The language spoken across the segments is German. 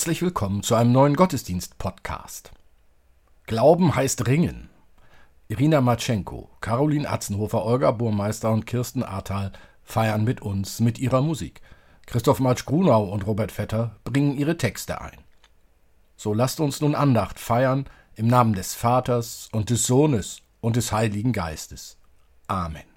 Herzlich willkommen zu einem neuen Gottesdienst-Podcast. Glauben heißt Ringen. Irina Matschenko, Caroline Atzenhofer, Olga Burmeister und Kirsten Ahrtal feiern mit uns mit ihrer Musik. Christoph Matsch-Grunau und Robert Vetter bringen ihre Texte ein. So lasst uns nun Andacht feiern im Namen des Vaters und des Sohnes und des Heiligen Geistes. Amen.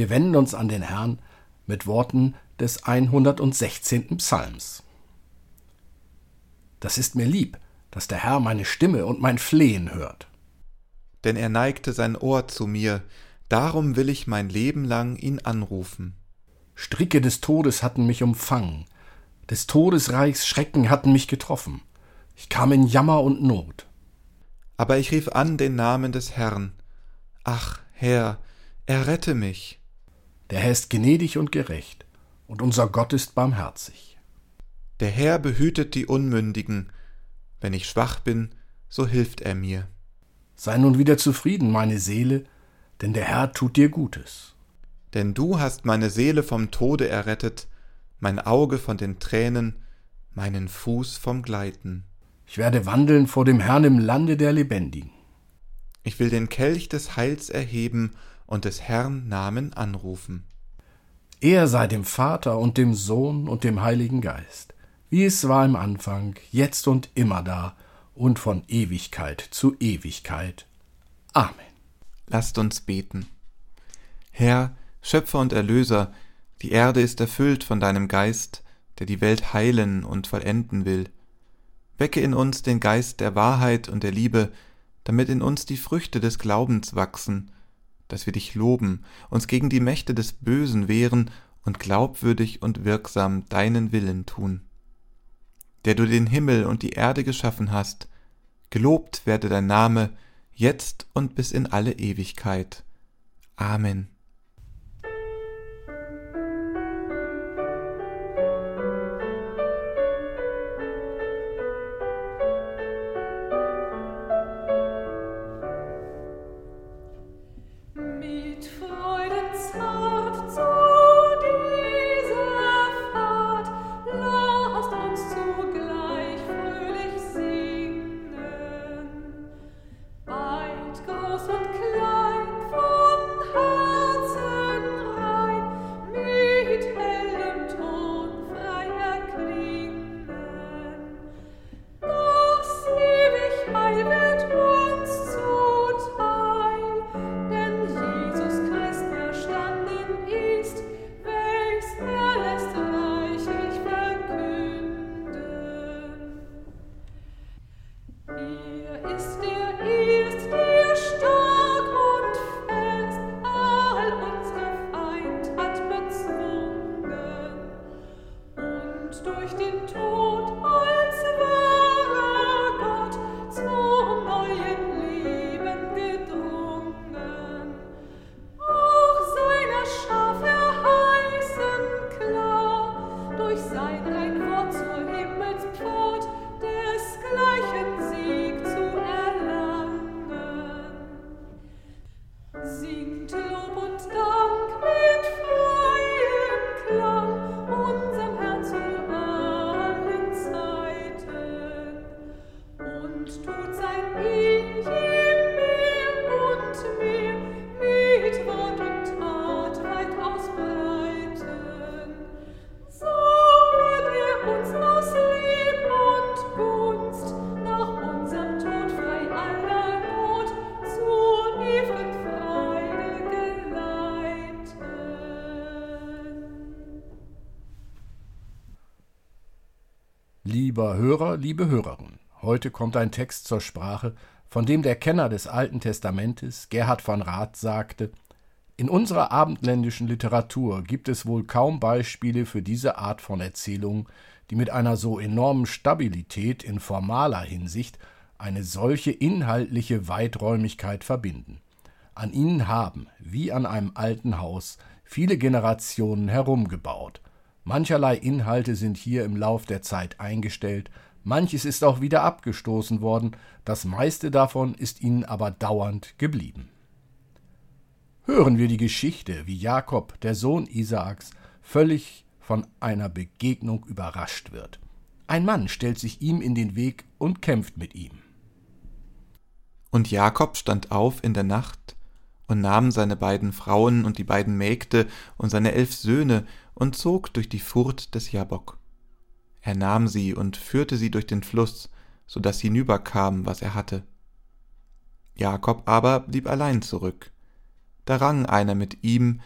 Wir wenden uns an den Herrn mit Worten des 116. Psalms. Das ist mir lieb, dass der Herr meine Stimme und mein Flehen hört. Denn er neigte sein Ohr zu mir, darum will ich mein Leben lang ihn anrufen. Stricke des Todes hatten mich umfangen, des Todesreichs Schrecken hatten mich getroffen. Ich kam in Jammer und Not. Aber ich rief an den Namen des Herrn. Ach, Herr, errette mich. Der Herr ist gnädig und gerecht, und unser Gott ist barmherzig. Der Herr behütet die Unmündigen. Wenn ich schwach bin, so hilft er mir. Sei nun wieder zufrieden, meine Seele, denn der Herr tut dir Gutes. Denn du hast meine Seele vom Tode errettet, mein Auge von den Tränen, meinen Fuß vom Gleiten. Ich werde wandeln vor dem Herrn im Lande der Lebendigen. Ich will den Kelch des Heils erheben und des Herrn Namen anrufen. Er sei dem Vater und dem Sohn und dem Heiligen Geist, wie es war im Anfang, jetzt und immer da und von Ewigkeit zu Ewigkeit. Amen. Lasst uns beten. Herr, Schöpfer und Erlöser, die Erde ist erfüllt von deinem Geist, der die Welt heilen und vollenden will. Wecke in uns den Geist der Wahrheit und der Liebe, damit in uns die Früchte des Glaubens wachsen dass wir dich loben, uns gegen die Mächte des Bösen wehren und glaubwürdig und wirksam deinen Willen tun. Der du den Himmel und die Erde geschaffen hast, gelobt werde dein Name, jetzt und bis in alle Ewigkeit. Amen. Lieber Hörer, liebe Hörerin, heute kommt ein Text zur Sprache, von dem der Kenner des Alten Testamentes, Gerhard von Rath, sagte: In unserer abendländischen Literatur gibt es wohl kaum Beispiele für diese Art von Erzählungen, die mit einer so enormen Stabilität in formaler Hinsicht eine solche inhaltliche Weiträumigkeit verbinden. An ihnen haben, wie an einem alten Haus, viele Generationen herumgebaut. Mancherlei Inhalte sind hier im Lauf der Zeit eingestellt, manches ist auch wieder abgestoßen worden, das meiste davon ist ihnen aber dauernd geblieben. Hören wir die Geschichte, wie Jakob, der Sohn Isaaks, völlig von einer Begegnung überrascht wird. Ein Mann stellt sich ihm in den Weg und kämpft mit ihm. Und Jakob stand auf in der Nacht und nahm seine beiden Frauen und die beiden Mägde und seine elf Söhne und zog durch die Furt des Jabok. Er nahm sie und führte sie durch den Fluss, so dass hinüberkam, was er hatte. Jakob aber blieb allein zurück. Da rang einer mit ihm,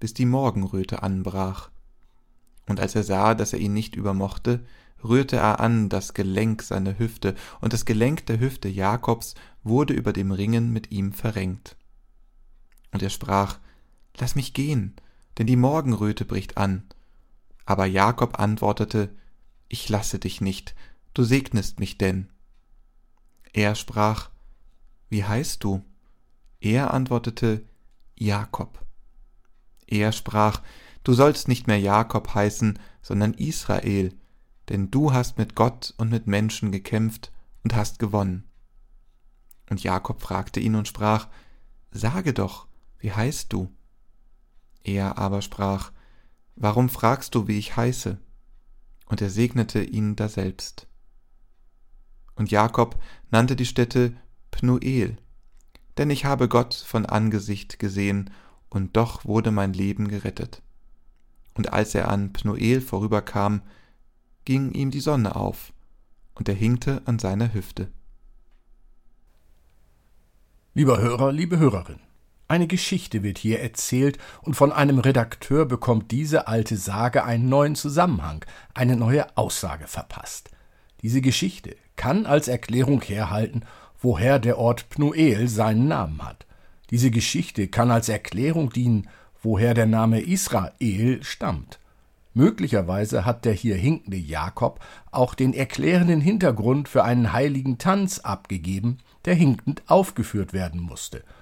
bis die Morgenröte anbrach. Und als er sah, dass er ihn nicht übermochte, rührte er an das Gelenk seiner Hüfte, und das Gelenk der Hüfte Jakobs wurde über dem Ringen mit ihm verrenkt. Und er sprach, Lass mich gehen, denn die Morgenröte bricht an. Aber Jakob antwortete, Ich lasse dich nicht, du segnest mich denn. Er sprach, Wie heißt du? Er antwortete, Jakob. Er sprach, Du sollst nicht mehr Jakob heißen, sondern Israel, denn du hast mit Gott und mit Menschen gekämpft und hast gewonnen. Und Jakob fragte ihn und sprach, Sage doch, wie heißt du? Er aber sprach, Warum fragst du, wie ich heiße? Und er segnete ihn daselbst. Und Jakob nannte die Stätte Pnuel, denn ich habe Gott von Angesicht gesehen, und doch wurde mein Leben gerettet. Und als er an Pnuel vorüberkam, ging ihm die Sonne auf, und er hinkte an seiner Hüfte. Lieber Hörer, liebe Hörerin, eine Geschichte wird hier erzählt, und von einem Redakteur bekommt diese alte Sage einen neuen Zusammenhang, eine neue Aussage verpasst. Diese Geschichte kann als Erklärung herhalten, woher der Ort Pnuel seinen Namen hat. Diese Geschichte kann als Erklärung dienen, woher der Name Israel stammt. Möglicherweise hat der hier hinkende Jakob auch den erklärenden Hintergrund für einen heiligen Tanz abgegeben, der hinkend aufgeführt werden musste –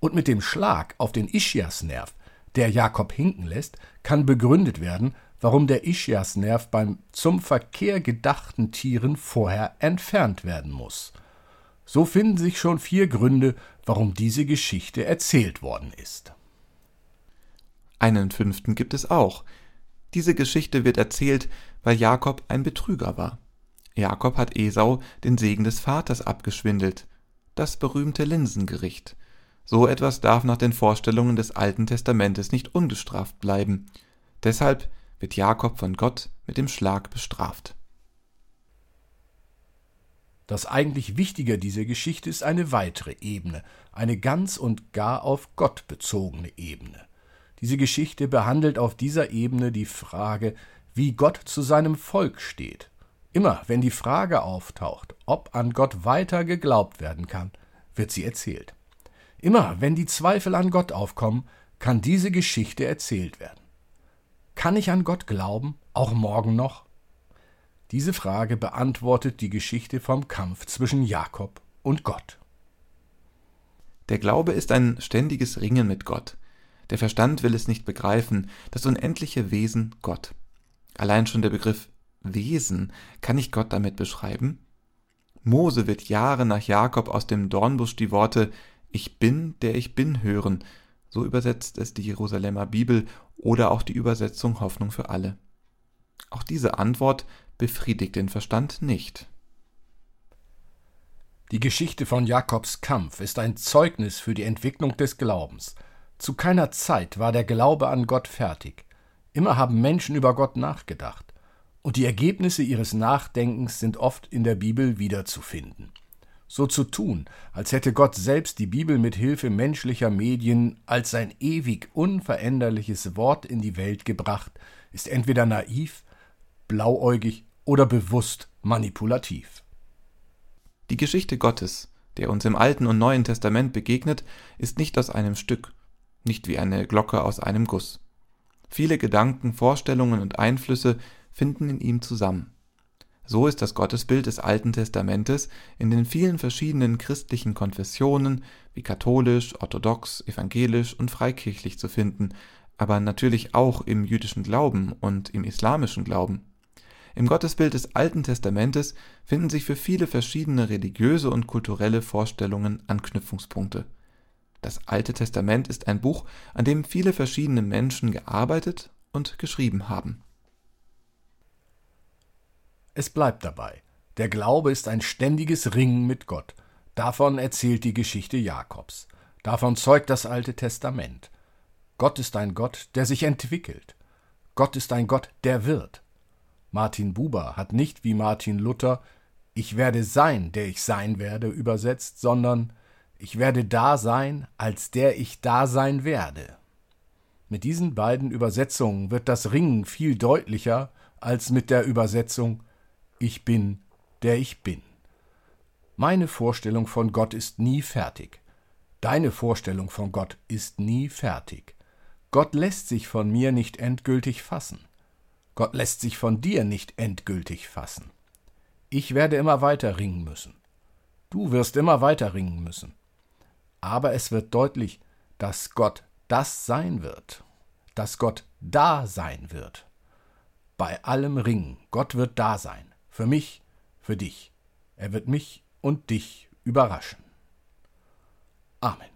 und mit dem Schlag auf den Ischiasnerv, der Jakob hinken lässt, kann begründet werden, warum der Ischiasnerv beim zum Verkehr gedachten Tieren vorher entfernt werden muss. So finden sich schon vier Gründe, warum diese Geschichte erzählt worden ist. Einen fünften gibt es auch. Diese Geschichte wird erzählt, weil Jakob ein Betrüger war. Jakob hat Esau den Segen des Vaters abgeschwindelt. Das berühmte Linsengericht. So etwas darf nach den Vorstellungen des Alten Testamentes nicht ungestraft bleiben. Deshalb wird Jakob von Gott mit dem Schlag bestraft. Das eigentlich Wichtige dieser Geschichte ist eine weitere Ebene, eine ganz und gar auf Gott bezogene Ebene. Diese Geschichte behandelt auf dieser Ebene die Frage, wie Gott zu seinem Volk steht. Immer wenn die Frage auftaucht, ob an Gott weiter geglaubt werden kann, wird sie erzählt. Immer wenn die Zweifel an Gott aufkommen, kann diese Geschichte erzählt werden. Kann ich an Gott glauben, auch morgen noch? Diese Frage beantwortet die Geschichte vom Kampf zwischen Jakob und Gott. Der Glaube ist ein ständiges Ringen mit Gott. Der Verstand will es nicht begreifen, das unendliche Wesen Gott. Allein schon der Begriff Wesen, kann ich Gott damit beschreiben? Mose wird Jahre nach Jakob aus dem Dornbusch die Worte Ich bin, der ich bin hören. So übersetzt es die Jerusalemer Bibel oder auch die Übersetzung Hoffnung für alle. Auch diese Antwort befriedigt den Verstand nicht. Die Geschichte von Jakobs Kampf ist ein Zeugnis für die Entwicklung des Glaubens. Zu keiner Zeit war der Glaube an Gott fertig. Immer haben Menschen über Gott nachgedacht. Und die Ergebnisse ihres Nachdenkens sind oft in der Bibel wiederzufinden. So zu tun, als hätte Gott selbst die Bibel mit Hilfe menschlicher Medien als sein ewig unveränderliches Wort in die Welt gebracht, ist entweder naiv, blauäugig oder bewusst manipulativ. Die Geschichte Gottes, der uns im Alten und Neuen Testament begegnet, ist nicht aus einem Stück, nicht wie eine Glocke aus einem Guss. Viele Gedanken, Vorstellungen und Einflüsse finden in ihm zusammen. So ist das Gottesbild des Alten Testamentes in den vielen verschiedenen christlichen Konfessionen wie katholisch, orthodox, evangelisch und freikirchlich zu finden, aber natürlich auch im jüdischen Glauben und im islamischen Glauben. Im Gottesbild des Alten Testamentes finden sich für viele verschiedene religiöse und kulturelle Vorstellungen Anknüpfungspunkte. Das Alte Testament ist ein Buch, an dem viele verschiedene Menschen gearbeitet und geschrieben haben. Es bleibt dabei. Der Glaube ist ein ständiges Ringen mit Gott. Davon erzählt die Geschichte Jakobs. Davon zeugt das Alte Testament. Gott ist ein Gott, der sich entwickelt. Gott ist ein Gott, der wird. Martin Buber hat nicht wie Martin Luther Ich werde sein, der ich sein werde übersetzt, sondern Ich werde da sein, als der ich da sein werde. Mit diesen beiden Übersetzungen wird das Ringen viel deutlicher als mit der Übersetzung Ich bin, der ich bin. Meine Vorstellung von Gott ist nie fertig. Deine Vorstellung von Gott ist nie fertig. Gott lässt sich von mir nicht endgültig fassen. Gott lässt sich von dir nicht endgültig fassen. Ich werde immer weiter ringen müssen. Du wirst immer weiter ringen müssen. Aber es wird deutlich, dass Gott das sein wird, dass Gott da sein wird. Bei allem Ringen, Gott wird da sein, für mich, für dich. Er wird mich und dich überraschen. Amen.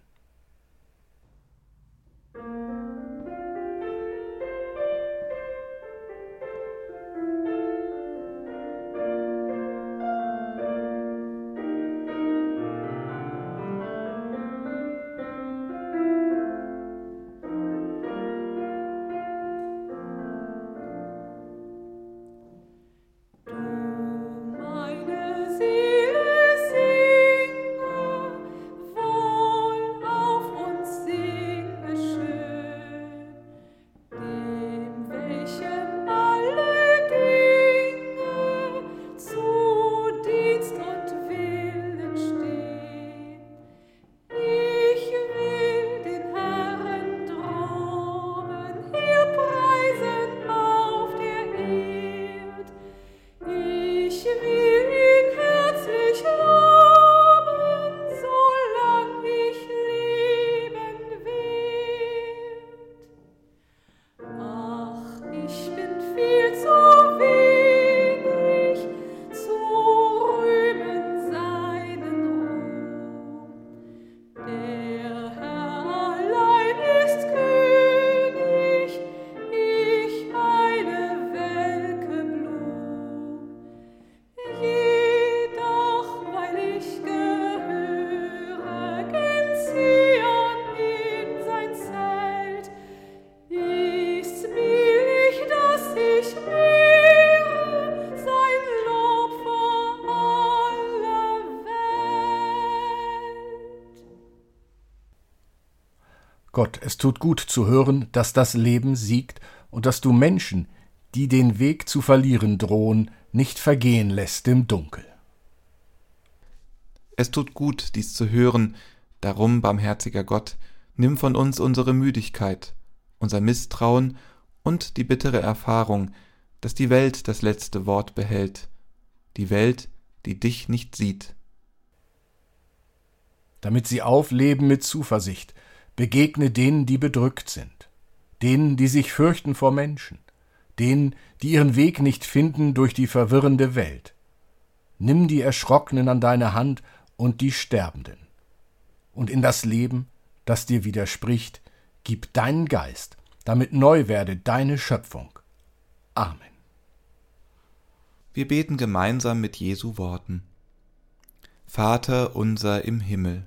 Gott, es tut gut zu hören, dass das Leben siegt und dass du Menschen, die den Weg zu verlieren drohen, nicht vergehen lässt im Dunkel. Es tut gut, dies zu hören, darum, barmherziger Gott, nimm von uns unsere Müdigkeit, unser Misstrauen und die bittere Erfahrung, dass die Welt das letzte Wort behält, die Welt, die dich nicht sieht. Damit sie aufleben mit Zuversicht, begegne denen, die bedrückt sind, denen, die sich fürchten vor Menschen, denen, die ihren Weg nicht finden durch die verwirrende Welt. Nimm die Erschrockenen an deine Hand und die Sterbenden. Und in das Leben, das dir widerspricht, gib deinen Geist, damit neu werde deine Schöpfung. Amen. Wir beten gemeinsam mit Jesu Worten. Vater unser im Himmel,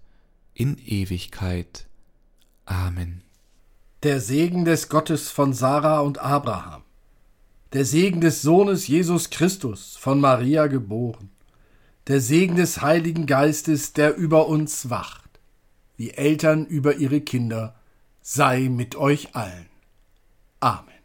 in Ewigkeit. Amen. Der Segen des Gottes von Sarah und Abraham, der Segen des Sohnes Jesus Christus, von Maria geboren, der Segen des Heiligen Geistes, der über uns wacht, wie Eltern über ihre Kinder, sei mit euch allen. Amen.